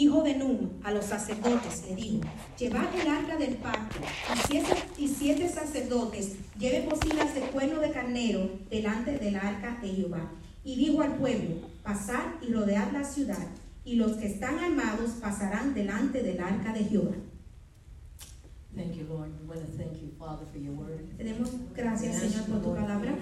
hijo de Num, a los sacerdotes, le dijo, llevad el arca del pacto, y siete, sacerdotes lleven bocinas de cuerno de carnero delante del arca de Jehová. Y dijo al pueblo, pasad y rodead la ciudad, y los que están armados pasarán delante del arca de Jehová. Thank you, Lord. We want to thank you, Father, for your word. Tenemos gracias, We ask Señor, por tu palabra.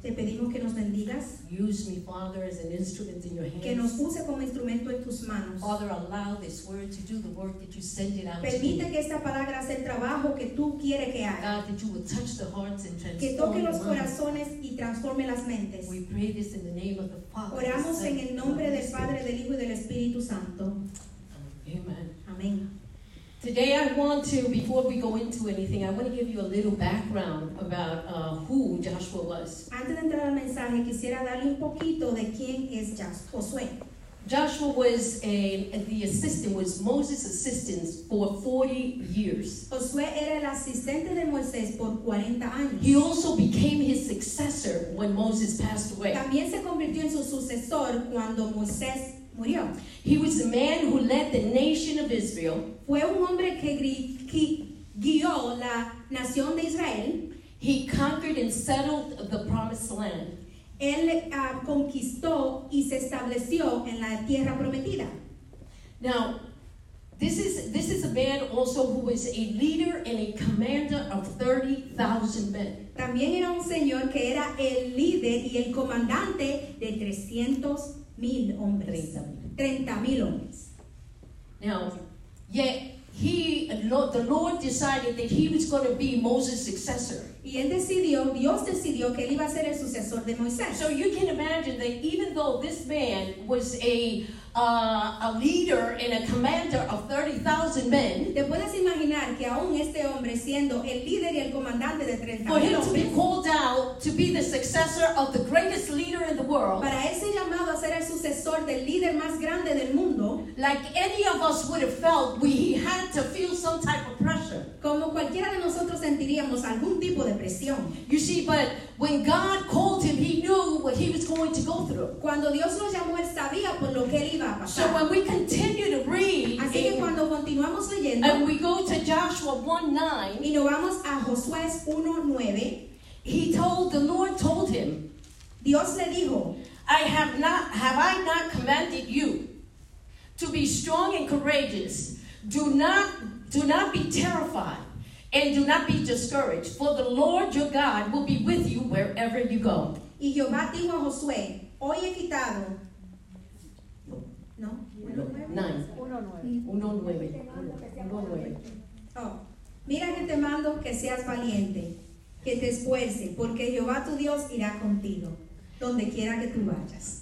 Te pedimos que nos bendigas, Use me, Father, as an instrument in your que nos hands. use como instrumento en tus manos. Father, allow this word to do the work that you send it out to Permite que esta palabra haga el trabajo que tú quieres que haga. God, that you will touch the hearts and Que transform toque the los corazones y transforme las mentes. We pray this in the name of the Father. the Oramos en el nombre del Padre, del Hijo y del Espíritu Santo. Amen. Amén. Today, I want to, before we go into anything, I want to give you a little background about uh, who Joshua was. Antes de entrar al mensaje, quisiera darle un poquito de quién es Josué. Joshua was a, the assistant, was Moses' assistant for 40 years. Josué era el asistente de Moisés por 40 años. He also became his successor when Moses passed away. También se convirtió en su sucesor cuando Moisés murió. He was the man who led the nation of Israel. Fue un hombre que guió la nación de Israel. He conquered and settled the promised land. Él ah, conquistó y se estableció en la tierra prometida. Now, this is, this is a man also who was a leader and a commander of 30,000 men. También era un señor que era el líder y el comandante de 300 mil hombres. 30 mil hombres. Now, yet he, the Lord decided that he was going to be Moses' successor. Y él decidió, Dios decidió que él iba a ser el sucesor de Moisés. So you can imagine that even though this man was a, uh, a leader and a commander of 30,000 men, Te puedes imaginar que aún este hombre siendo el líder y el comandante de 30 for him to be called out to be the successor of the greatest leader in the world, para él ser llamado a ser el sucesor del líder más grande del mundo, like any of us would have felt, we had to feel some type of pressure. como cualquiera de nosotros sentiríamos algún tipo de presión. You see, but when God called him, he knew what he was going to go through. Cuando Dios lo llamó, él sabía por lo que él iba a So when we continue to read, Así que cuando continuamos leyendo and we go to Joshua 1 9, y nos vamos a Josué 1:9, he told, the Lord told him, Dios le dijo, I have not, have I not commanded you to be strong and courageous? Do not, do not be terrified and do not be discouraged, for the Lord your God will be with you wherever you go. y Jehová dijo a Josué, hoy he quitado, ¿no? Nine. Uno nueve. Uno nueve. Oh, mira que te mando que seas valiente, que te esfuerce, porque Jehová tu Dios irá contigo, donde quiera que tú vayas.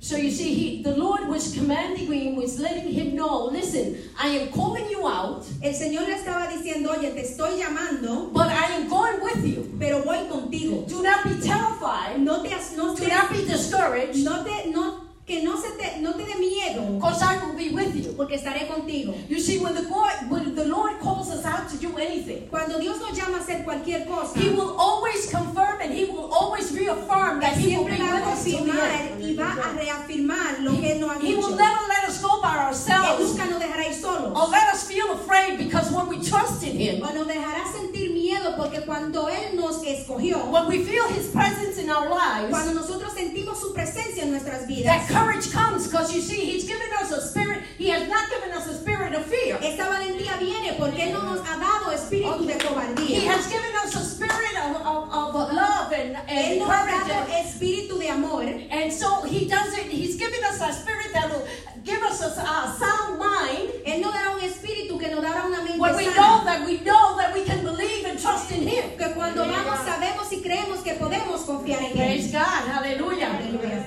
So you see, he, the Lord was commanding him, was letting him know, listen, I am calling you out, El Señor le estaba diciendo, oye, te estoy llamando, but I am going with you. pero voy contigo. Do not be terrified. No te, no Do te, not be discouraged, no te, no, que no se te, no te dé miedo, because I will be with you. porque estaré contigo. You see, when the God, when the Lord calls us out to do anything, Cuando Dios nos llama a hacer cualquier cosa, He will always confirm and He will always reaffirm that He will be with us till the confirmar end. y va a reafirmar lo que nos ha He will never let us go by Él ourselves nunca nos dejará ir solos. or let us feel afraid because when we trust in Him, O nos dejará sentir miedo porque cuando Él nos escogió, when we feel His presence in our lives, cuando nosotros sentimos su presencia en nuestras that courage comes because you see, He's given us a spirit. He has not given us a spirit of fear. esta valentía viene porque Él no nos ha dado espíritu de cobardía. He has given us a spirit of, of, of love and, Él nos ha courage. dado espíritu de amor. and so He does it. He's given us a spirit that will give us a, a sound mind. Él nos dará un espíritu que nos dará una mente When we know that we know that we can believe and trust in Him. Que cuando vamos sabemos y creemos que podemos confiar en Praise Él. God. Hallelujah. Aleluya.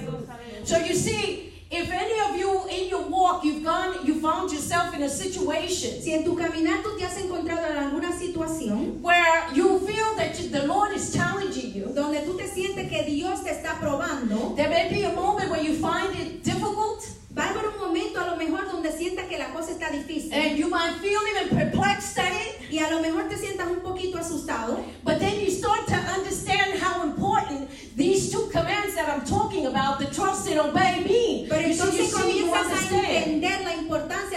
So you see, if any of you in your walk you've gone, you found yourself in a situation Si en tu caminar tú te has encontrado en alguna situación where you feel that you- the Lord is challenging you, donde tú te sientes que Dios te está probando, there may be a moment where you find it difficult va a haber un momento a lo mejor donde sientas que la cosa está difícil and you might feel even perplexed at it, y a lo mejor te sientas un poquito asustado, but then you start to understand how important these two commands that I'm talking about, the trust and obey, mean. pero entonces comienzas a entender la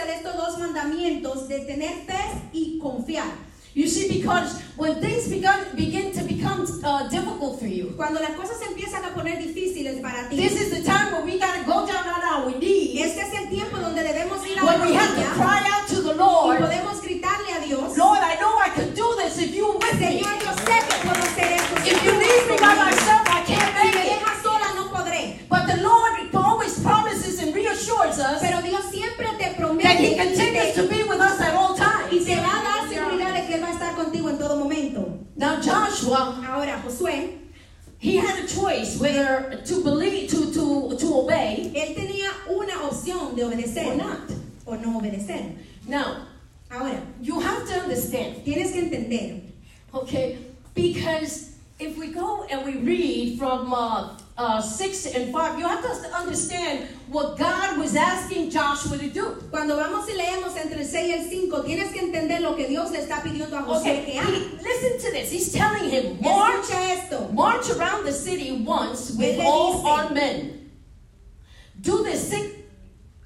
de estos dos mandamientos de tener fe y confiar. You see, because when things begun, begin to become uh, difficult for you, Cuando las cosas empiezan a poner difíciles para ti, this is the time where we got to go down on our knees, este es el tiempo donde debemos ir a la when we have to cry out to the y Lord, podemos gritarle a Dios, Lord, I know I can do this if you with me. Señor, yo sé que puedo hacer esto. si If you leave me by myself, I can't Si me make it. dejas sola no podré. But the Lord always promises and reassures us Pero Dios siempre te that He promete continues to be with us at all y times. te va a dar seguridad de que Él va a estar contigo en todo momento. Now, Joshua, Ahora, Josué, he had a choice whether to believe, to, to, to obey él tenía una opción de obedecer or not. o no obedecer. Now, Ahora, you have to understand, tienes que entender, okay, because if we go and we read from uh, uh, 6 and 5, you have to understand what God was asking Joshua to do. cuando vamos y leemos entre el 6 y el 5, tienes que entender lo que Dios le está pidiendo a Josué Okay, que haga. listen to this. He's telling him, march, esto. march around the city once with Él le all dice- armed men. Do this six.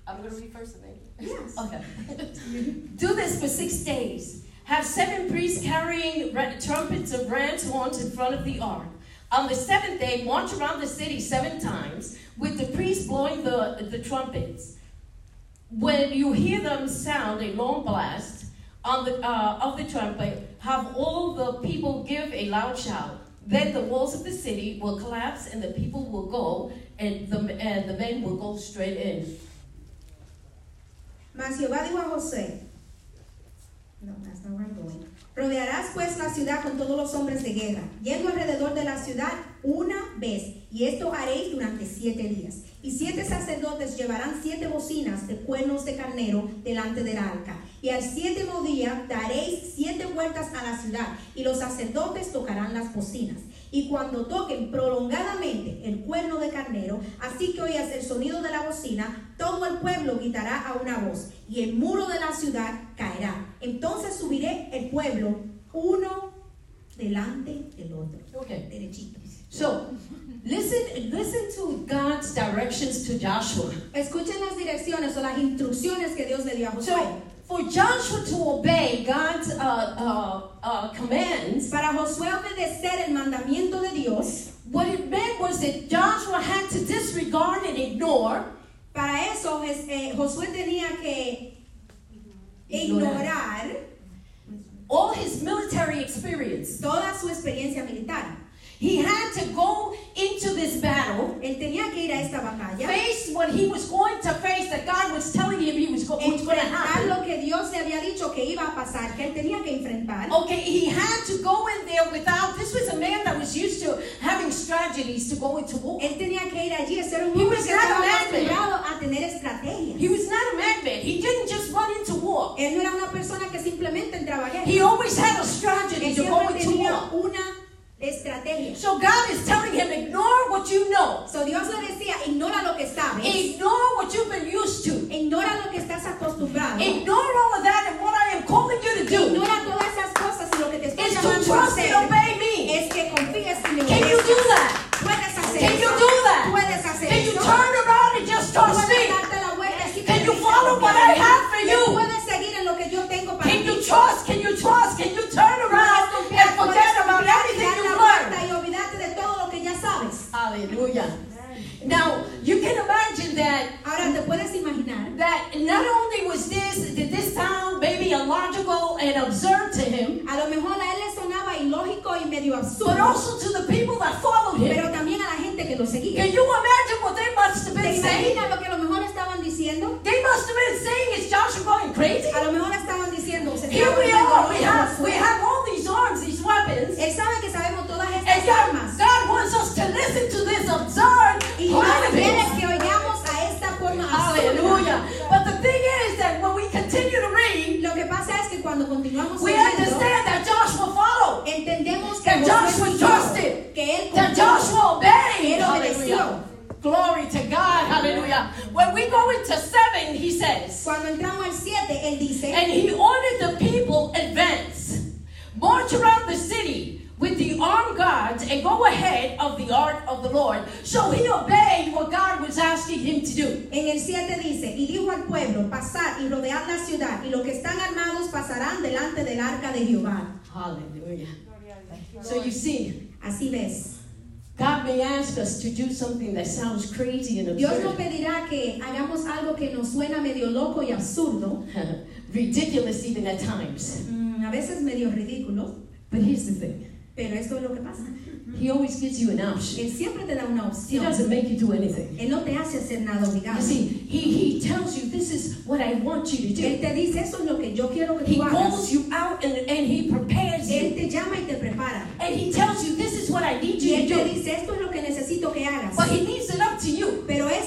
I'm going to read first, maybe. Yes. Okay. Do this for six days. Have seven priests carrying trumpets of ram's horns in front of the ark. On the seventh day, march around the city seven times, with the priests blowing the, the trumpets. When you hear them sound a long blast on the, uh, of the trumpet, have all the people give a loud shout. Then the walls of the city will collapse, and the people will go, and the, and the men will go straight in. Mas Jehová dijo a José, no, that's not where I'm going. Rodearás pues la ciudad con todos los hombres de guerra, yendo alrededor de la ciudad una vez, y esto haréis durante siete días. Y siete sacerdotes llevarán siete bocinas de cuernos de carnero delante del arca. Y al séptimo día daréis siete vueltas a la ciudad, y los sacerdotes tocarán las bocinas. Y cuando toquen prolongadamente el cuerno de carnero, así que oigas el sonido de la bocina, todo el pueblo gritará a una voz, y el muro de la ciudad caerá. Entonces subiré el pueblo uno delante del otro. Okay. Derechito. So, listen, listen to God's directions to Joshua. Escuchen las direcciones o las instrucciones que Dios le dio a Josué. So, for Joshua to obey God's uh, uh, uh, commands, Para Josué obedecer el mandamiento de Dios, what it meant was that Joshua had to disregard and ignore para eso es- eh, Josué tenía que ignorar all his military experience. toda su experiencia militar. He had to go into this battle, Él tenía que ir a esta batalla, face what he was going to face, that God was telling him he was, going to happen. lo que Dios le había dicho que iba a pasar, que él tenía que enfrentar. Okay, he had to go in there without. This was a man that was used to having strategies to go into war. Él tenía que ir allí, a ser un He hombre was que not a estaba acostumbrado a tener estrategias. He was not a madman. He didn't just run into war. Él no era una persona que simplemente entraba a guerra. He always had a strategy to go into war. una estrategia. So God is telling him, ignore what you know. So Dios le decía, ignora lo que sabes, Ignore what you've been used to. ignora lo que estás acostumbrado, Ignore all of that and what I am calling you to do ignora todas esas cosas y lo que te estoy is to llamando a trust and hacer obey me. es que confíes y me Can you do that? Puedes hacer Can you do that? Puedes hacer but also to the people that followed him. pero también a la gente que lo seguía. Can you imagine what they must have ¿Te been saying? lo que a lo mejor estaban diciendo? They must have been saying, "Is Joshua going crazy?" A lo mejor estaban diciendo, se Here we are. We have Josué. we have all these arms, these weapons, Él sabe que sabemos todas estas armas. God wants us to listen to this absurd Y of pasa es que cuando continuamos we leyendo, understand that Joshua followed, entendemos que that Joshua siguió, trusted, que él that. Joshua obeyed. Él obedeció. Glory to God. Hallelujah. When we go into seven, he says, Cuando entramos al 7, él dice, and he ordered the people advance, march around the city with with the armed guards and go ahead of the ark of the Lord. So he obeyed asking him to do. En el 7 dice, y dijo al pueblo, pasad y rodead la ciudad, y los que están armados pasarán delante del arca de Jehová. Hallelujah. So you see, Así ves. God may ask us to do something that sounds crazy and Dios nos absurd, pedirá que hagamos algo que nos suena medio loco y absurdo, ridiculous even at times. mm, a veces medio ridículo, But here's the thing pero esto es lo que pasa. He always gives you an option, Él siempre te da una He opción. doesn't make you do anything. Él no te hace hacer nada obligado. You see, he, he tells you, This is what I want you to Él do. te dice, eso es lo que yo quiero que He tú calls hagas. you out and, and He prepares Él you. te llama y te prepara. And He tells you, This is what I need Y you Él to te do. dice, esto es lo que necesito que hagas. But He leaves it up to you. Pero es,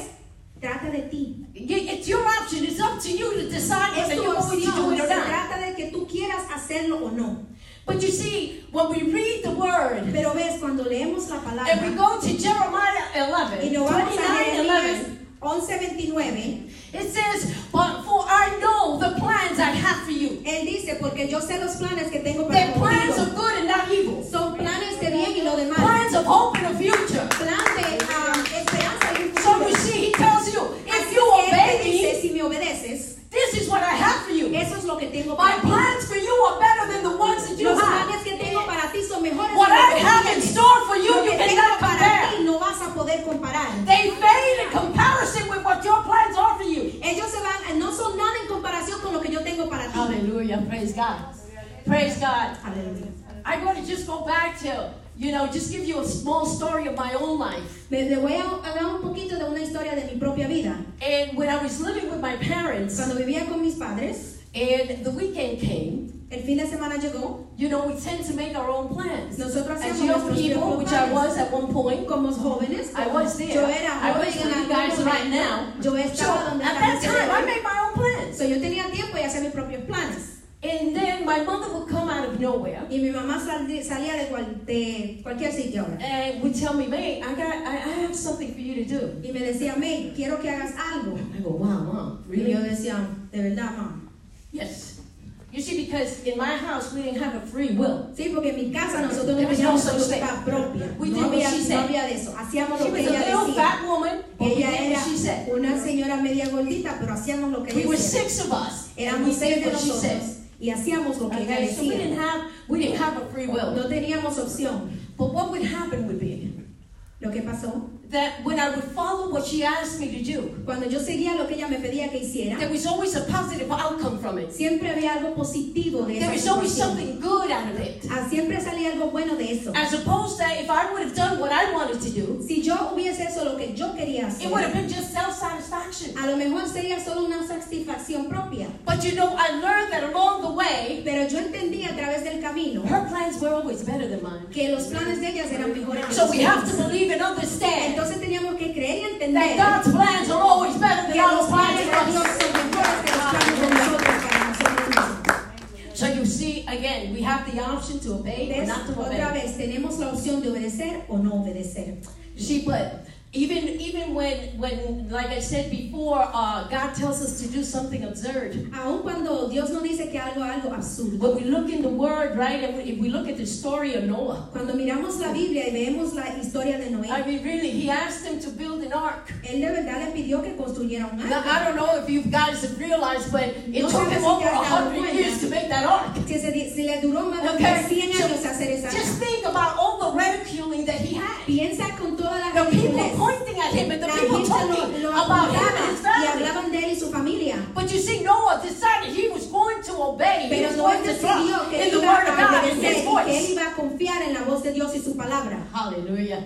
trata de ti. Y- It's your option. It's up to you to decide Es whether tu you're going to do opción. it Se or not. trata de que tú quieras hacerlo o no. But you see, when we read the word Pero ves, cuando leemos la and we go to Jeremiah 11, y nos vamos a 29 Jeremías 11, 11:29, it says, But for I know the plans I have for you. él dice, porque yo sé los planes que tengo para plans of good and not evil. Son planes de bien y no de mal. Plans of hope and a future. Plan de ah, esperanza y un So futuro. you see, he tells you, if Así you que él obey te dice, me, si me obedeces, this is what I have for you. eso es lo que tengo My para ti. plans for you are better than the ones that you Los have. planes que tengo para ti son mejores What que los I que have in tienes. store for you, Lo you que tengo cannot para compare. ti no vas a poder comparar. They fade in comparison with what your plans are for you. Ellos se van, no son nada en comparación con lo que yo tengo para ti. Hallelujah. Praise God. Praise God. Aleluya. I want to just go back to, you know, just give you a small story of my own life. Me- Le voy a hablar un poquito de una historia de mi propia vida. And when I was living with my parents, Cuando vivía con mis padres, and the weekend came, el fin de semana llegó. you know, we tend to make our own plans. Nosotros As hacíamos young people, which I was at one point, Como jóvenes, I was there. yo era I was en you guys right now. Yo So donde at that time, I made my own plans. So, yo tenía tiempo y hacía mis propios planes. And then my mother would come out of nowhere Y mi mamá sal- salía de, cual- de cualquier sitio ahora. and would tell me, May, I got, I, I have something for you to do. Y me decía, May, quiero que hagas algo. I go, wow, mom, Y yo really? decía, de verdad, mamá. Yes. You see, because in my house we didn't have a free will. Sí, porque en mi casa nosotros no was teníamos voluntad propia. We No había, she no había de eso. Hacíamos She lo que was a ella little decía. fat woman, we Ella era she said. una señora media gordita, pero hacíamos lo que We ella were decía. six of us, Éramos we seis de she nosotros y hacíamos lo que ella Okay, so we didn't decía. have we didn't have a free will. No teníamos opción. But what would happen would be Lo que pasó, that when I would follow what she asked me to do, cuando yo seguía lo que ella me pedía que hiciera, there was always a positive outcome from it. siempre había algo positivo de There was always something good out of it. Ah, Siempre salía algo bueno de eso. As opposed to if I would have done what I wanted to do, Si yo hubiese hecho lo que yo quería hacer, it would have been just self-satisfaction. a lo mejor sería solo una satisfacción propia. But you know, I learned that along the way, Pero yo entendí a través del camino her plans were always better than mine. que los planes de ellas eran mejores So we have to believe and understand Entonces teníamos que creer y that entender God's plans are always better than our plans de Dios son mejores que los planes de nosotros para nosotros mismos. So you see, again, we have the option to obey or not to Otra obey. vez, tenemos la opción de obedecer o no obedecer. See, but even even when when like I said before, uh, God tells us to do something absurd. Aun cuando Dios nos dice que algo algo absurdo. When we look in the Word, right, and we, if we look at the story of Noah, Cuando miramos la Biblia y vemos la historia de Noé, I mean, really, He asked him to build an ark. él de verdad le pidió que construyera un Now, I don't know if you guys have realized, but it No took him over a hundred years to make that ark. Que se, se le duró más de Okay, 100 so años hacer esa Just think about all the ridiculing that he had. Piensa con toda la ridiculez. Pointing at him and the people talking lo, lo about him and his y hablaban de él y su familia. But you see, Noah decided he was going to obey. He Pero was Noé going to trust in the word of God, in obedecer his y que él voice. iba a confiar en la voz de Dios y su palabra. Hallelujah.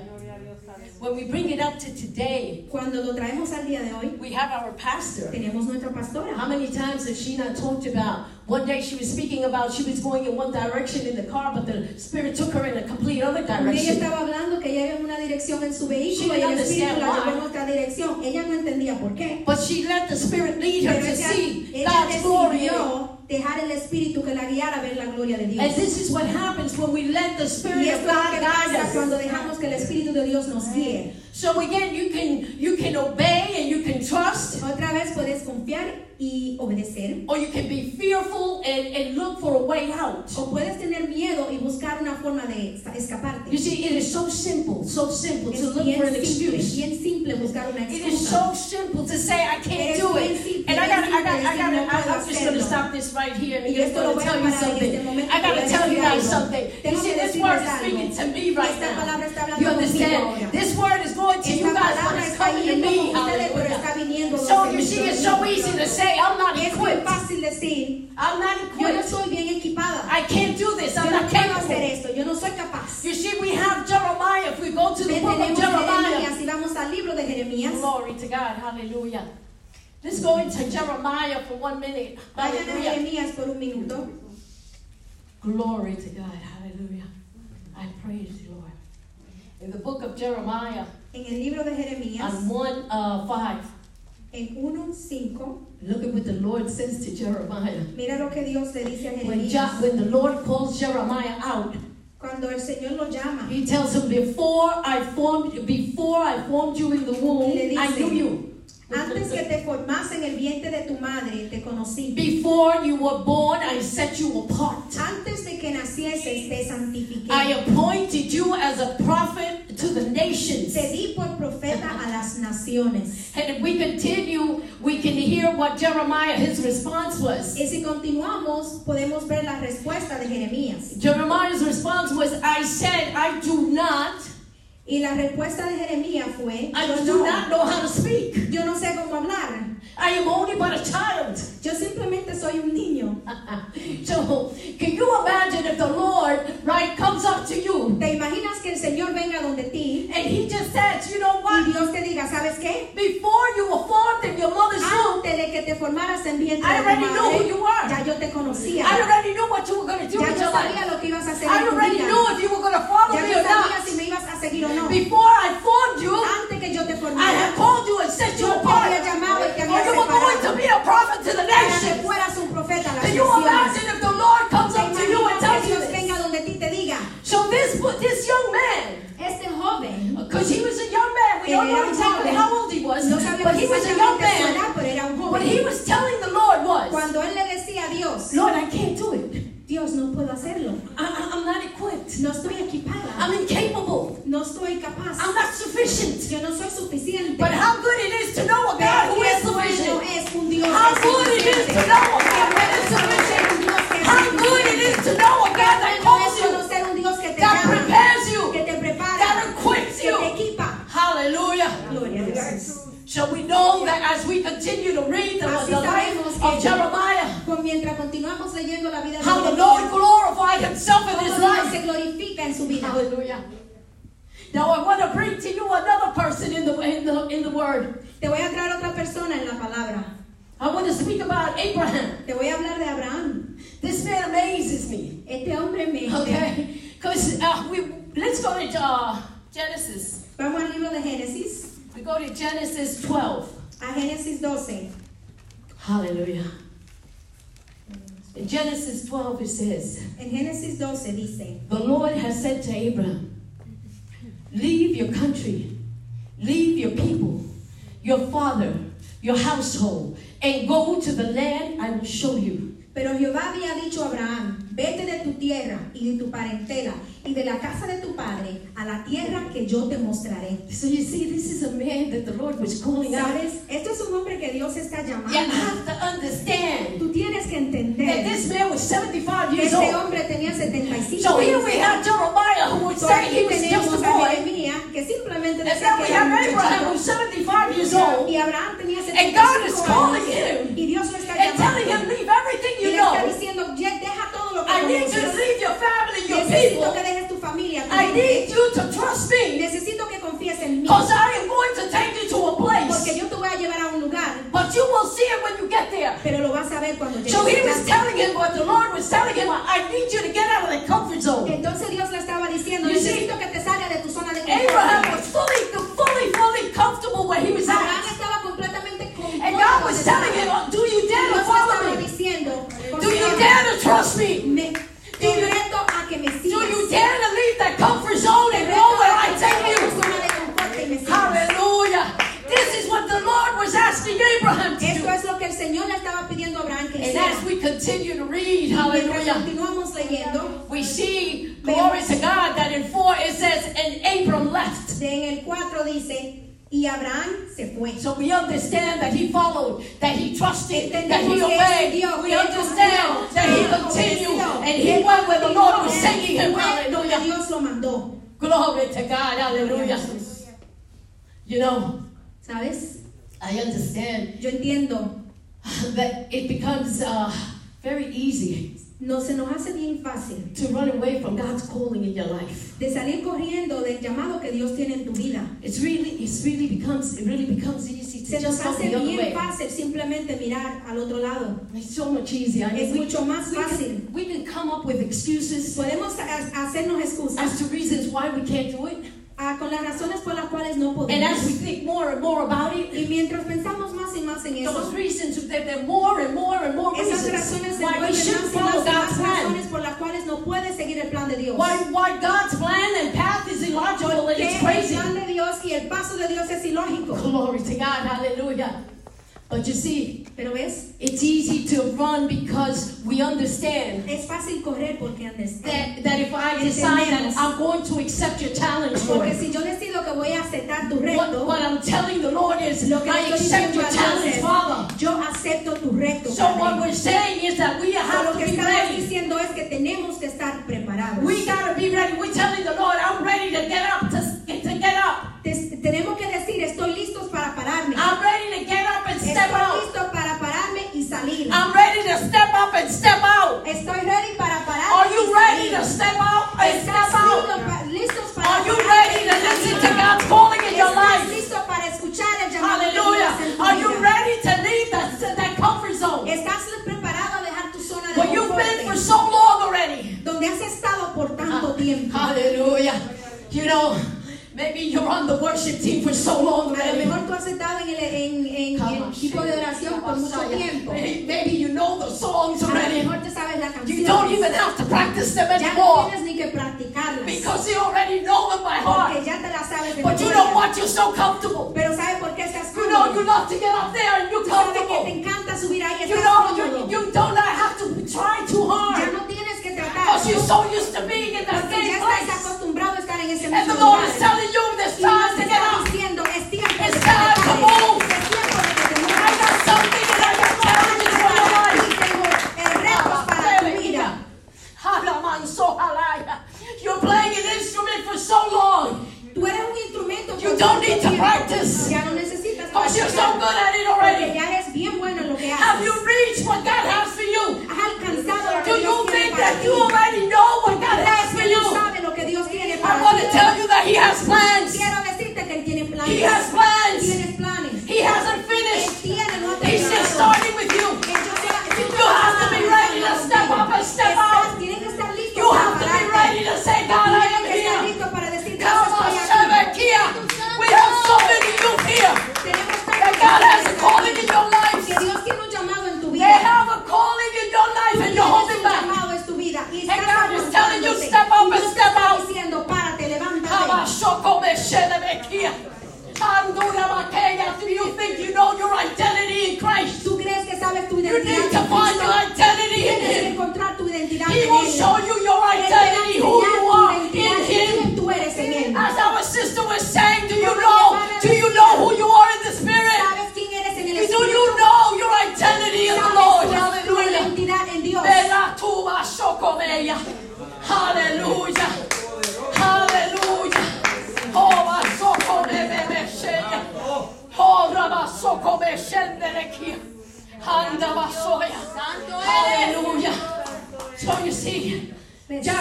When we bring it up to today, Cuando lo traemos al día de hoy, we have our pastor. tenemos nuestra pastora. How many times has she not talked about? One day she was speaking about she was going in one direction in the car, but the Spirit took her in a complete other día ella direction. estaba hablando que ella iba en una dirección en su She vehículo y el espíritu la llevó en otra dirección. Ella no entendía por qué. But she let the Spirit lead her Pero to ella, see ella God's glory decidió dejar el espíritu que la guiara a ver la gloria de Dios. And this is what happens when we let the Y Spirit esto of es lo God que guide pasa cuando us. dejamos que el espíritu de Dios nos guíe. So again, you can you can obey and you can trust. Otra vez puedes confiar y obedecer. or you can be fearful and, and look for a way out. O puedes tener miedo y buscar una forma de escaparte. You see, it is so simple, so simple to look for an simple, excuse. bien simple buscar una excusa. It is so simple to say I can't Es do it. Simple, And I bien got, I got, simple I got, decir, no I, puedo I'm just going to stop this right here and just going to tell you something. momento got to tell you guys something. You see, this word is speaking to me right now. palabra está hablando You understand? This word is going to you guys, palabra it's coming to me. con ustedes, pero está Hallelujah. So you see, it's so easy to say, I'm not equipped. I'm not equipped. soy bien equipada. I can't do this. I'm not capable. yo no soy capaz. You see, we have Jeremiah. If we go to the book of Jeremiah, Jeremías y vamos al libro de Jeremías. Glory to God. Hallelujah. Let's go into Jeremiah for one minute. Hallelujah. Por un minuto. Glory to God. Hallelujah. I praise you, Lord. In the book of Jeremiah, En el libro de Jeremías, on 1 uh, 5, en 1.5, look at what the Lord says to Jeremiah. mira lo que Dios le dice a When, when the Lord calls Jeremiah out, Cuando el Señor lo llama, he tells him, Before I formed before I formed you in the womb, dice, I knew you. Antes que te formase en el vientre de tu madre, te conocí. Before you were born, I set you apart. Antes de que nacieses, te santifiqué. I appointed you as a prophet to the nations. Te di por profeta a las naciones. And if we continue, we can hear what Jeremiah, his response was. Y si continuamos, podemos ver la respuesta de Jeremías. Jeremiah's response was, I said, I do not, Y la respuesta de Jeremías fue, I do no, not know how to speak. yo no sé cómo hablar. I am only but a child. Yo simplemente soy un niño. So, can you imagine if the Lord, right, comes up to you ¿Te imaginas que el Señor venga donde ti and he just says, you know y what? Dios te diga, ¿sabes qué? Before you were formed in your mother's womb, Antes de que te formaras en vientre I already madre, who you are. ya yo te conocía. I already knew what you were going to do Ya yo sabía life. lo que ibas a hacer I en tu already knew if you were going to follow Ya me yo or sabía not. si me ibas a seguir o no. Before I formed you, Antes que yo te I formara, have called you and set you yo te apart. había llamado y te Había you were going to be a prophet to the para nations. fueras un profeta a las Can you imagine if the Lord comes up to you and tells you this? venga donde ti te diga, So this this young man, este joven, because he was a young man, we don't eh, era know exactly how old he was, no but he was a young man. edad, pero era un he was telling the Lord was, Cuando él le decía a Dios, Lord, I can't do it. Dios, no puedo hacerlo. I, I'm not equipped. No estoy equipada. I'm incapable. No estoy capaz. I'm not sufficient. Yo no soy suficiente. But how good it is to know a God who is sufficient. es un Dios How good it is to know a God that is sufficient. How good it is to know a God that calls you, conocer un Dios que te that prepares you, que te prepara, that equips que te you. equipa. Hallelujah. Gloria a Dios. So we know that as we continue to read the, the life of Jeremiah, Mientras continuamos leyendo la vida de how the Lord glorified himself in his life. se glorifica en su vida. Hallelujah. Now I want to bring to you another person in the in the in the word. Te voy a traer otra persona en la palabra. I want to speak about Abraham. Te voy a hablar de Abraham. This man amazes me. Este hombre me... Okay, because uh, we let's go to uh, Genesis. Vamos al libro de Génesis, We go to Genesis 12. a Génesis 12. Hallelujah. In Genesis 12 it says, En Génesis 12 dice, The Lord has said to Abraham, Leave your country, leave your people, your father, your household, and go to the land I will show you. Pero Jehová había dicho a Abraham, vete de tu tierra y de tu parentela y de la casa de tu padre a la tierra que yo te mostraré. So you see, this is a man that the Lord was calling. Esto es un hombre que Dios está You llamando. have to understand Tú tienes que that entender this man was 75 que years este old. hombre tenía 75 So here we have Jeremiah who would So say he was just a boy. Que simplemente And decía then we have Abraham who's 75 years old. Y Abraham tenía And God is 75 calling him Y Dios lo está and telling him, llamando. leave everything Y you know. diciendo, "Ya deja todo lo que I need you to leave your family, your Necesito people. que dejes tu familia. tu I need you to trust me Necesito que confíes en mí. because I am going to take you to a Porque place. yo te voy a llevar a un lugar. But you will see it when you get there. Pero lo vas a ver cuando llegues. So he was telling him what the Lord was telling him. I need you to get out of the comfort zone. Entonces Dios le estaba diciendo, You see, necesito que te salga de tu zona de Abraham confort. was fully, fully, fully comfortable where he was Abraham at. estaba completamente. And God was telling him, do you dare to follow me? diciendo, Do you dare to trust me? me, te reto a que me Do you dare to leave that comfort zone and go where I take you? zona de confort y me sigas. Hallelujah. This is what the Lord was asking Abraham to Esto do. es lo que el Señor le estaba que And as we continue to read, hallelujah, continuamos leyendo, we see, glory to God, that in 4 it says, and Abram left. en el 4 dice, y Abraham se fue. So we understand that he followed, that he trusted, that he obeyed. We understand that he continued and he went where the Lord was sending him. Hallelujah. Dios lo mandó. Glory to God. Hallelujah. You know, ¿Sabes? I understand Yo entiendo, that it becomes uh, very easy no se nos hace bien fácil to run away from God's calling in your life. de salir corriendo del llamado que Dios tiene en tu vida. It's really, it's really becomes, it really becomes easy Se to nos just hace the bien way. fácil simplemente mirar al otro lado. It's so much easier. I mean, Es we, mucho más we, can, fácil. we can come up with excuses Podemos ha- hacernos excusas as to reasons why we can't do it. Ah, con las razones por las cuales no And as podemos. we think more and more about it, Y mientras pensamos más y más en those eso, reasons, there there are more and more and more esas razones se why we vuelven shouldn't más y follow God's plan. razones por las cuales no puedes seguir el plan de Dios. Why, why God's plan and path is illogical and it's el crazy. plan de Dios y el paso de Dios es ilógico. Glory to God, hallelujah. But you see, Pero ves, it's easy to run because we understand es fácil correr porque andes. that, that if I decide that I'm going to accept your challenge, Porque si yo decido que voy a aceptar tu what, reto, what I'm telling the Lord is, lo que I accept your challenge, es, Father. yo acepto tu reto. So what we're saying is that we So, have lo to que be estamos ready. diciendo es que tenemos que estar preparados. We gotta be ready. We're telling the Lord, I'm ready to get up, to, to get up. Te- tenemos que decir, estoy listos para pararme. I'm ready to get up and step Estoy out. listo para pararme y salir. I'm ready to step up and step out. Estoy ready para pararme. Are you ready to step out and ¿Estás step out? listos para Are you ready to listen to? God's calling in your life? listo para escuchar el llamado de Dios en Hallelujah. Are you ready to leave that, that comfort zone ¿Estás preparado a dejar tu zona de where you've been for so long already? Donde has estado por tanto ah, tiempo. Hallelujah. You know, maybe you're on the worship team for so long A lo mejor tú has estado en el, en, en el equipo de oración por mucho tiempo. Maybe you know the songs A lo already. mejor te sabes You don't even have to practice them Ya no anymore tienes ni que practicarlas. because you already know them by heart. Porque ya te la sabes de But you know what? You're so comfortable. Pero ¿sabes por qué estás You know cómodo? you love to get up there and you're sabes que te comfortable. encanta subir ahí, You estás know cómodo. you, you don't have to try too Ya hard no tienes que tratar. because you're so used to being in that Porque ya estás acostumbrado a estar en ese And the Lord is telling what God has for you? Has alcanzado lo Do you think that you already know what God has for you? tú sabes lo que Dios tiene I want to tell you that He has plans. Quiero decirte que Él tiene planes. He has plans. He hasn't finished. tiene, no ha He's just starting with you. You have to be ready to step up and step out. You think you know your identity in Christ? Tú crees que sabes tu You need to find your identity in Him. encontrar tu identidad He will show you your Él te va a identity,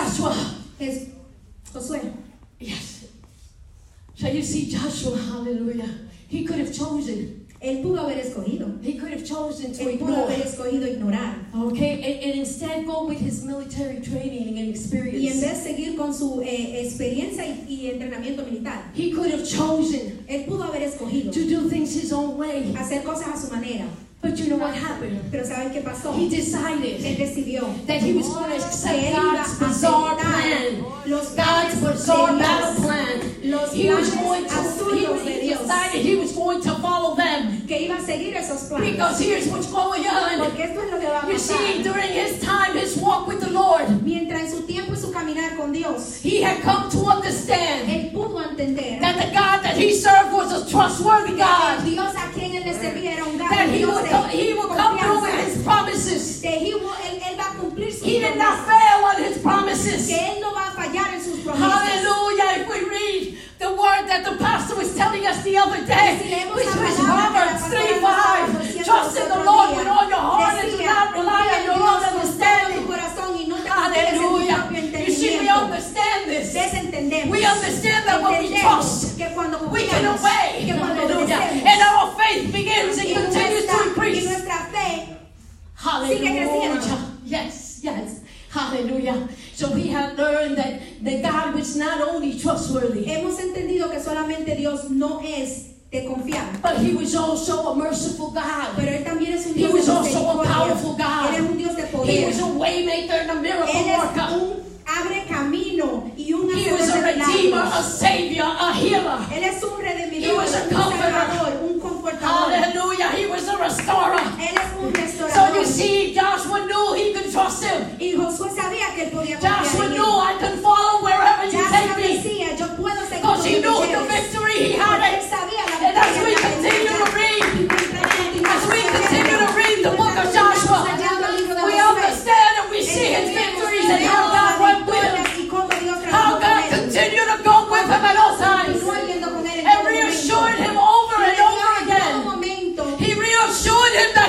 Joshua. Es Josué. Yes. So you see, Joshua, hallelujah. He could have chosen. Él pudo haber escogido. He could have chosen to Él pudo ignore. haber escogido ignorar. Okay, and, and instead go with his military training and Y en experience. vez seguir con su eh, experiencia y, y entrenamiento militar, He could have chosen él pudo haber escogido to do things his own way. hacer cosas a su manera. But you know what happened? Pero ¿saben qué pasó? He Él decided decidió that he was going to accept él God's bizarre plan. los God's bizarre battle plan. los He was going to, he, he decided he was going to follow them. que iba a seguir esos planes. Because here's what's going on. Porque esto es lo que va a You see, during his time, his walk with the Lord, Mientras en su tiempo y su caminar con Dios, he had come to understand él pudo entender that the God that he served was a trustworthy God. Dios a quien él le servía era un That gran he Dios would de come, he would come through with confianza. his promises. Que he will- él, él va a cumplir sus He did not promesas. fail on his promises. Que él no va a fallar en sus promesas. Hallelujah. If we read the word that the pastor was telling us the other day, which was Proverbs 3 5. Trust in the Lord with all your heart and do not rely on your own confía en Dios con todo tu understanding. corazón y no te confíes en tu Hallelujah. You see, we understand this. We understand that when we trust, we can obey. Hallelujah. And our faith begins and continues to increase. Hallelujah. Yes, yes. Hallelujah. So we have learned that the God was not only trustworthy, hemos entendido que solamente Dios no es de confiar, but he was also a merciful God. pero Él también es un He was de also a powerful God. Él es un Dios de He was a waymaker and a miracle Él es worker. un abre camino y un He was a redeemer, a savior, a healer. Él es un He was a comforter. un confortador. Hallelujah. He was a restorer. Él es un So you see, Joshua knew he could trust him. Y Josué sabía que él podía confiar Joshua en knew él. I can follow wherever you Ya take me. decía, yo puedo seguir Because he knew the victory he had Él it. sabía la And as we continue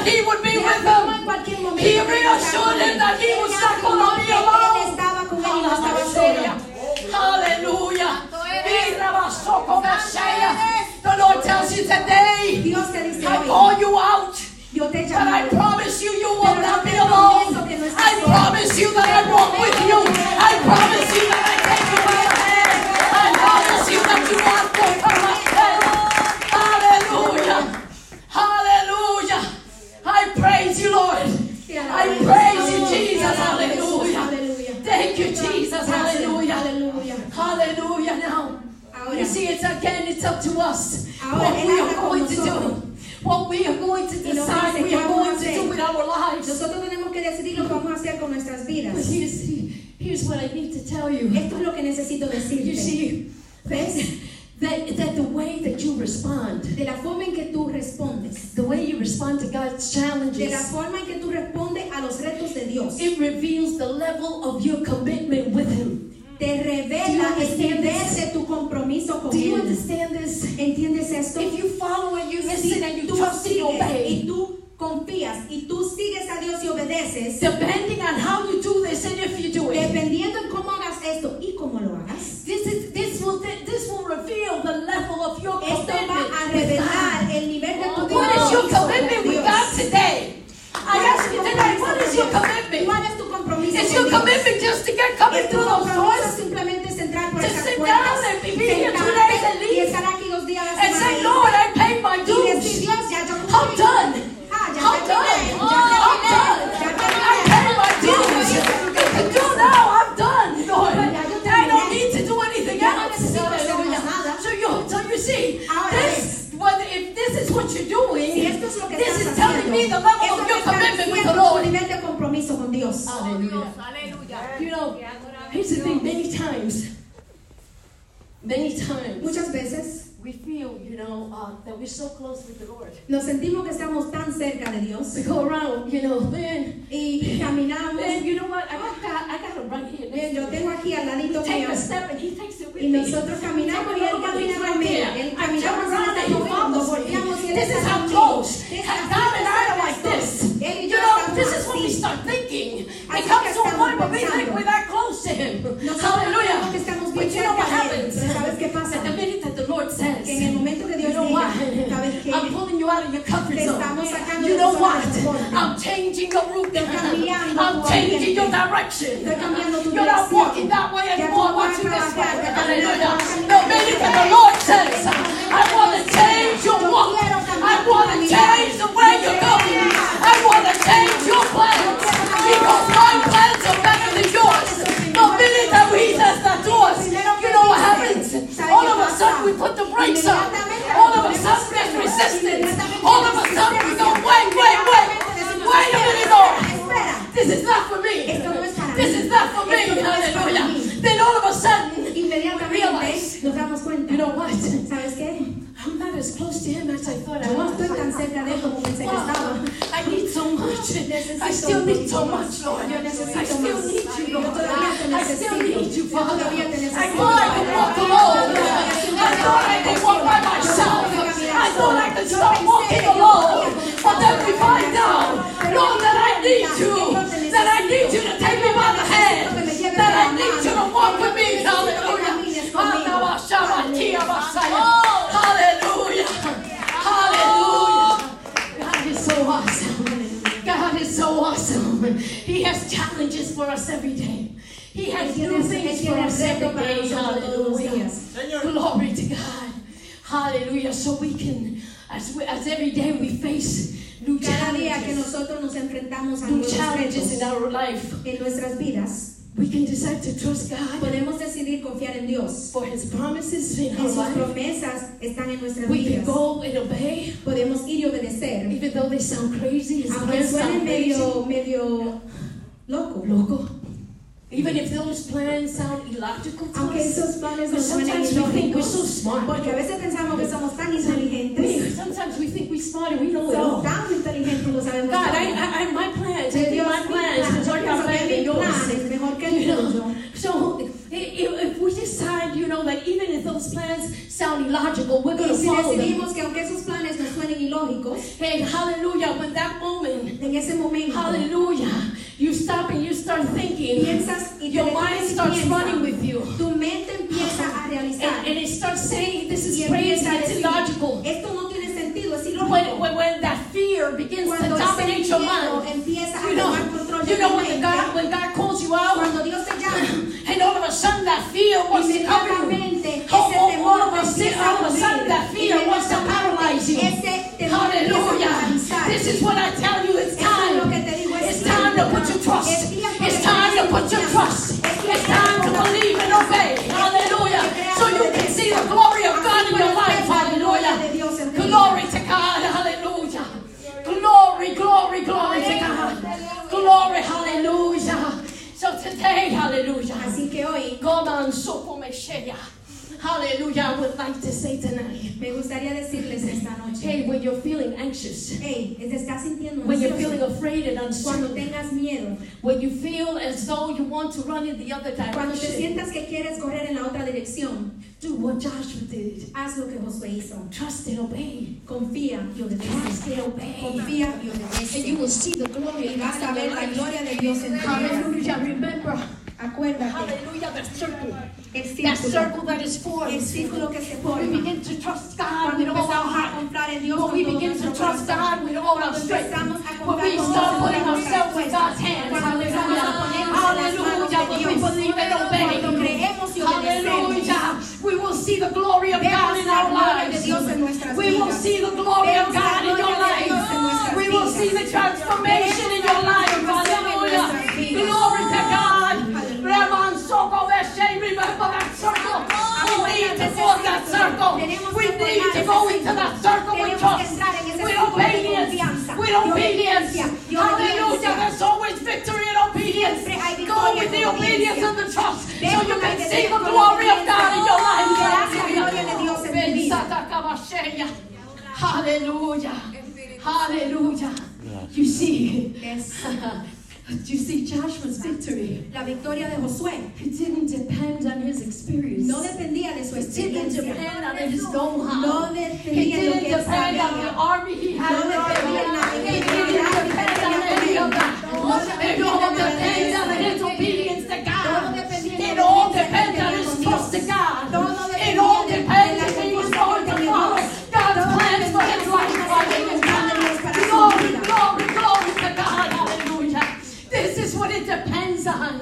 that he would be with momento He reassured him that he le not afirmó gonna be alone. Hallelujah. The Lord tells you today, I call you out. But I promise you, you will not be alone. I promise you that I walk with you. I promise you that I take you by the hand. I promise you that you are for my head. Hallelujah. Hallelujah. I praise you, Lord. I praise you, Jesus. Hallelujah. Thank you, Jesus. Hallelujah. Hallelujah. Now, you see, it's again, it's up to us what we are going to do. What we are going to decide dice we are going to do with our lives. nosotros tenemos que decidir lo que vamos a hacer con nuestras vidas. here's, here's what I need to tell you. Esto es lo que necesito You see, ¿Ves? That, that the way that you respond, De la forma en que tú respondes. the way you respond to God's De la challenges, forma en que tú respondes a los retos de Dios. it reveals the level of your commitment with Him. Te revela el nivel de tu compromiso con Do you understand this? ¿Entiendes esto? If you follow and you listen and you tú trust and sigues y obey, tú confías y tú sigues a Dios y obedeces, depending on how you do this and if you do it, dependiendo en cómo hagas esto y cómo lo hagas, this is this will of your esto va a revelar el nivel de tu What is your commitment with. God today? I ask you today, what is your commitment? ¿Cuál es tu compromiso Is your commitment just to get coming ¿Es tu through those doors simplemente es entrar por To esas sit puertas, down and be here two sentarte days and leave? y estar aquí dos días a la and semana say, Lord, I paid my y decir, dues. Dios, ya yo How cumplí. done? Ah, terminé, done? terminé, done? Is what you're doing, Si esto es lo que this estás is telling haciendo, me the level eso of me your está commitment with the diciendo tu Lord. nivel de compromiso con Dios. Hallelujah. You know, here's the thing. Many times, many times, Muchas veces we feel, you know, uh, that we're so close with the Lord. nos sentimos que estamos tan cerca de Dios We go around, you know, man, y caminamos. man, you know what? I got, I got him right here. Yo tengo aquí al ladito mío a step and he takes it with y nosotros caminamos y él camina conmigo. Él caminamos y and nos volteamos y él This is how close. Es God and I are like this. You yo know, this is when we start thinking. It comes to a point where we think we're that close to Him. Hallelujah. But you know what cerca de él. happens? ¿sabes qué pasa? At the minute that the Lord says, Que en el momento que you know diga, what? ¿sabes qué? I'm pulling you out of your comfort Te zone. estamos sacando You know what? I'm changing your route. Cambiando I'm changing your direction. Estoy cambiando tu You're not walking that way anymore. a Watching this way. Hallelujah. The minute that the Lord says, I want to change change your walk. I want to change the way you're going. I want to change your plans. Because my plans are better doors, you know what happens? All of a sudden we put the brakes on. All of a sudden there's resistance. All of a sudden we go, wait, wait, wait. Wait a minute, Lord. This is not for me. Esto no es para This is not for me. Esto no es para Hallelujah. Then all of a sudden, damos cuenta. you know what? ¿Sabes qué? I'm not as close to him as I thought I no was. estoy tan cerca de él como pensé que estaba. Wow. I need so much. I still need so much, Lord. Yo I still más. need you, Yo Lord. todavía te I still need you, Yo Father. todavía te I thought I could walk alone. I thought I could walk by myself. I thought I could start walking alone. But then we find out, Lord, that I need you. That I need you to take me by the hand. That I need you to walk with me. Hallelujah. Hallelujah. Hallelujah. God is so awesome. God is so awesome. He has challenges for us every day. He has new things for tiene us every reto para day. nosotros todos los Hallelujah. Glory to God. Hallelujah. So we can, as, we, as every day we face new Cada día que challenges, nosotros nos enfrentamos a new nuevos challenges in our life, en nuestras vidas, we can decide to trust God podemos decidir confiar en Dios. for His promises in our sus life. promesas están en nuestras We can go and obey, Podemos ir y obedecer, even though they sound crazy. Aunque plans suene medio, medio loco. loco. Even if those plans sound illogical to Aunque us. esos planes But nos suenen sometimes we think we're so ilógicos, smart. porque a veces pensamos que somos tan We- inteligentes, Sometimes we think we're smart and we know it all. tan inteligentes lo sabemos God, I, todo. I, I, my plans, I Que think Dios, my plans plan, is yo work pienso out better que than mi yours. plan es mejor que el You know, so i- i- if we decide, you know, that even if those plans sound illogical, we're going to si follow them. que aunque esos planes nos suenen ilógicos, Hey, hallelujah, when that moment, en ese momento hallelujah, you stop and you start thinking, piensas y your mind starts piensas, running with you. tu mente empieza a realizar And, and it starts saying, this is crazy, it's illogical. esto no tiene sentido, es When, when, when that fear begins to Cuando ese dominate your mind, you know, you know when, the God, when God calls you out, cuando Dios te llama, and all of a sudden that fear wants to cover you. Oh, oh, all of a sudden, all of a sudden that fear wants to paralyze you. Ese temor te empieza a Hallelujah. This is what I tell you. It's time. que te digo, es It's time to put your trust. It's time to put your trust. It's time to believe and obey. Hallelujah. So you can see the glory of God in your life. Glory, glory, to God. Glory, hallelujah. So today, hallelujah. Así que hoy on Sokomesheya. Hallelujah. I would like to say tonight. me gustaría decirles esta noche, Hey, when you're feeling anxious, hey, estás sintiendo when you're feeling afraid and cuando uncertain, tengas miedo, when you feel as though you want to run in the other direction. cuando te sientas que quieres correr en la otra dirección, do what Joshua did. haz lo que Josué hizo. Trust and obey. Confía y obedece. Trust and obey. Confía y And you will see the glory Y of vas a ver la gloria de Dios en tu vida. Hallelujah. Remember, Acuérdate, hallelujah, the circle. el That circle that is formed. el círculo que se forma. we begin to trust God Cuando with all our heart. confiar en Dios When we begin to trust. God with all our strength. When we start putting ourselves in. God's hands. Cuando empezamos a ponernos en las manos Hallelujah. When we believe and obey. Cuando creemos y obedecemos. Hallelujah. We will see the glory of God in our lives. Dios en nuestras We will see the glory of God in your gloria de Dios en life. We will see the transformation in your life. Hallelujah. Glory to God. Hallelujah. Reman Soko Veshe, Remember that circle. We need to form that circle. We need to go into that circle with trust. entrar en ese With obedience. confianza, With de obedience. Hallelujah. There's always victory in obedience. Go with the obedience obediencia. of the trust. So you can see the glory of. God in your life. Y verás la gloria de Dios en tu vida. Hallelujah. Hallelujah. Hallelujah. You see, Es you see Joshua's victory. la victoria de Josué. It didn't depend on his experience. No dependía de su experiencia. It didn't depend on his know-how. No dependía de lo didn't que él depend on the army he had. No dependía en la- It didn't depend on any of that. It all de nada de depends on his obedience to God. It all depends on his trust to. God.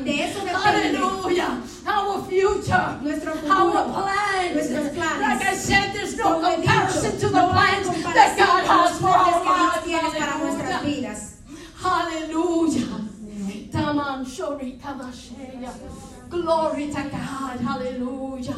De eso depende. Hallelujah. Our future. Nuestro Our futuro. plans. Nuestros planes. Like I said, there's no Como comparison dicho, to the no plans that God has for our lives. tiene para nuestras Hallelujah. vidas. Hallelujah. Taman shori tamasheya. Glory to God. Hallelujah.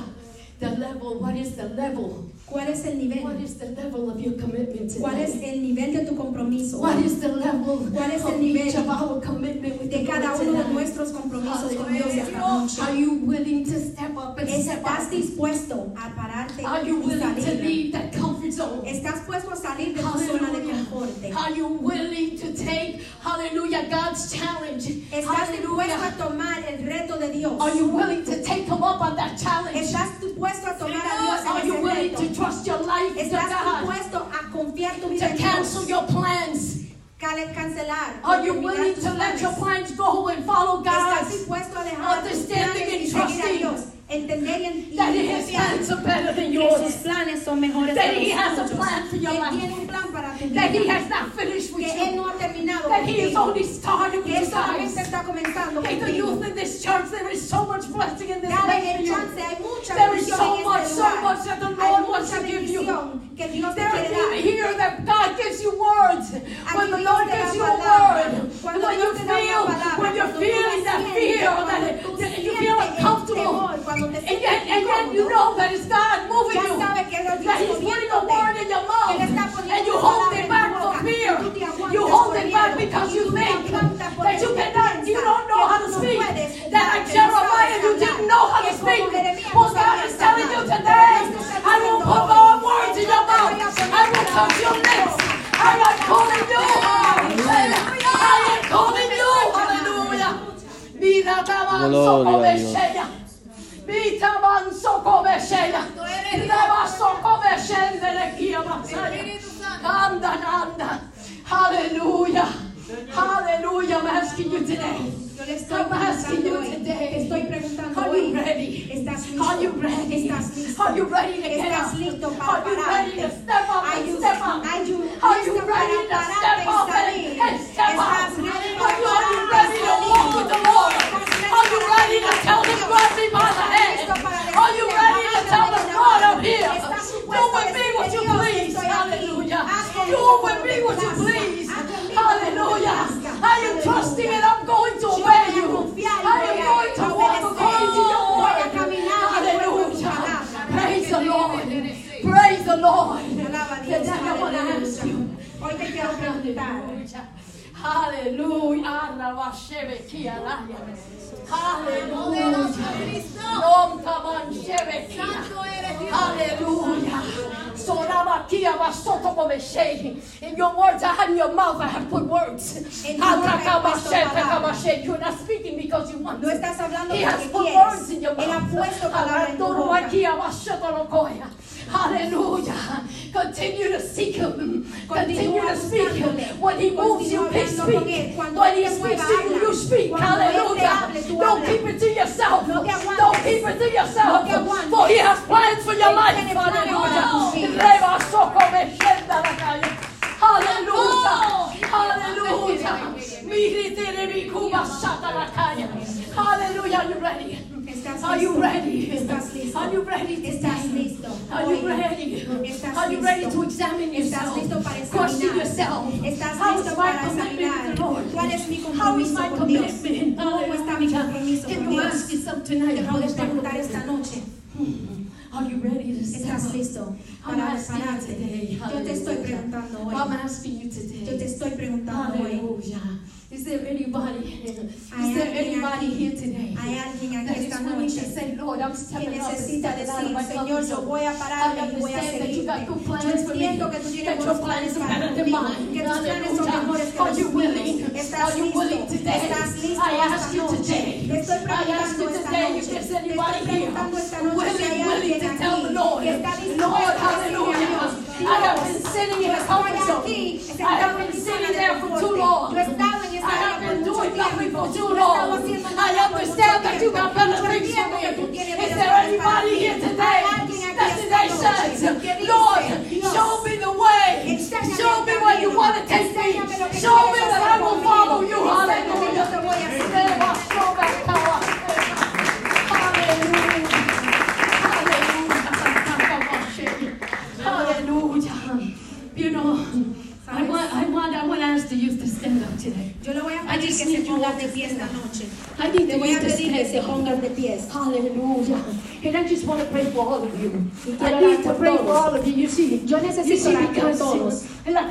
The level, what is the level? ¿Cuál es el nivel? What is the level of your commitment ¿Cuál es el nivel de tu compromiso? What is the level ¿Cuál es el of nivel each of our commitment with de cada uno de nuestros compromisos con Dios esta noche? Are you willing to step up and step ¿Estás up? dispuesto a pararte Are you y willing to salir? leave that comfort zone? ¿Estás puesto a salir de tu zona de confort? Are you willing to take, hallelujah, God's challenge? ¿Estás dispuesto a tomar el reto de Dios? Are you willing to take him up on that challenge? ¿Estás dispuesto a tomar a Dios Are you willing to trust your life to ¿Estás dispuesto a confiar tu vida To en cancel your plans? Cancelar. Are you willing to let your plans go and follow ¿Estás God? dispuesto a dejar tus Understanding and trusting Dios? Entender y en- y That His plans are better than yours. sus planes son mejores That que He has a plan for your Que life. tiene un plan para tu That He has not finished with Que Él you. no ha terminado That He has only started Que with Él you solamente está comenzando Hey, the youth in this church, there is so much blessing in this Dale place for you. chance, hay mucha There is so much, so much that the Lord wants to give you. que Dios te There is even here that God gives you words. When the Lord gives you a word, Cuando when you Dios te da una feel, when you're feeling that fear, that, you feel uncomfortable, cuando te and sientes yet, and yet you know that it's God moving ya you. sabes que es Dios That He's putting a word in your mouth, Que Él está poniendo and you hold it back for fear. y tú te aguantas You hold it back because you think that you cannot, you don't know how to speak. puedes That hablar, like que no sabes Jeremiah, you didn't know how to speak. Jeremías Well, no God sabías is telling you today, Dios te está I will put hoy, more words in your te voy a mouth. I will touch your lips. I am calling you. I am calling you. Hallelujah. Mira, taban Gloria a Dios. besheya. Mita man soko besheya. Reba soko beshendele kia masaya. Anda, anda. Hallelujah. Hallelujah. I'm asking you today. Yo le estoy I'm asking preguntando you hoy, te today. estoy preguntando Are hoy, you ready? ¿estás listo? Are you ready? ¿Estás listo? Are you ready to get ¿Estás up? listo para Are you ready to pararte? step up Are and you- step up? are you Are you listo ready to para step pararte y up and, salir? and step up? ¿Estás listo Are you, are you para ready to salir? walk with the Lord? ¿Estás Are you listo ready to para tell him, Dios? grab me by the hand? listo para Are you decirle, ready to tell him, "Agárrame God, de la I'm mano"? here? ¿Estás Do dispuesto a with me what you decirle, "Dios, please. estoy aquí. Hallelujah. Haz Do conmigo with me como what te you plazca. please. Haz conmigo Hallelujah. como te plazca. I am trusting and I'm going to Yo obey voy a you. confiar y I voy am a going to walk obedecer. according to your Voy a word. caminar de acuerdo a tu Hallelujah. palabra. Praise the Lord. Praise the Lord. Alaba a Dios, Today I want to aleluya. ask you. Hoy te quiero preguntar, Hallelujah. Hallelujah. Hallelujah. In your words, I have in your mouth, I have put words. En tu boca he puesto Atakamashe, You're not speaking because you want no estás hablando He has put words in your mouth. Puesto palabra en tu boca. Aratorobakia basotolokoya. Hallelujah. Continue to seek him. Continue to speak him. When he moves, you Continúa speak. hablando con él. Cuando When he speaks to you, you speak. Cuando él te Hallelujah. Don't keep it to yourself. No te aguantes. Don't keep it to yourself. No te aguantes. For he has plans for your life. tiene planes para tus Hallelujah. vidas. Reba soko meshenda la calle. Hallelujah. Oh. Hallelujah. Miri tere mi kuba shata la calle. Hallelujah. You ready? ¿Estás Are you ready? ¿Estás listo? Are you ready? ¿Estás listo? Are you ready? ¿Estás Are you ready to examine ¿Estás yourself? listo para Question examinar? yourself. ¿Estás How is listo para examinar? with the Lord? ¿Cuál es mi compromiso my con Dios? commitment? ¿Cómo está mi compromiso Can con you Dios? Te puedes preguntar esta noche. Hmm. Are you ready to ¿Estás listo para asking you pararte? today. Yo te estoy preguntando hoy. I'm asking you today. Yo te estoy preguntando hoy. Is there anybody? Is there anybody aquí- here today? Hay alguien That aquí is esta willing to say, Lord, I'm que stepping up and necesita stepping out of decir, my Señor, yo zone. voy a pararme I y voy a understand that you seguirte. good Yo plans for me. entiendo que tú tienes That your buenos plans planes are para better than conmigo, mine. que tus planes son mejores que Are los you míos. willing? ¿Estás Are you willing listo? today? ¿Estás listo I ask you noche? today. Te estoy I ask preguntando you esta today if noche. there's Te anybody estoy here preguntando esta noche si hay willing, willing alguien to tell the aquí Lord, que está dispuesto Lord, a decirle a hallelujah. Dios, I have been sitting in a comfort zone. I have been sitting there for too long. Yo he estado en esa I have been doing nothing for too Yo he estado long. I understand that you got better things for entiendo que tú me. Is there anybody here today that today says, Lord, show me the way. Show me where you want to take me. Enséñame lo que Show me that I will follow you. Enséñame que yo te voy a Hallelujah. to use this kingdom today. Yo le voy a pedir que se ponga de pie esta noche. I need to voy a pedir que se pongan de pie. Hallelujah. And I just want to pray for all of you. I quiero orar need to por pray for all of you. You see, Yo you see orar por todos. I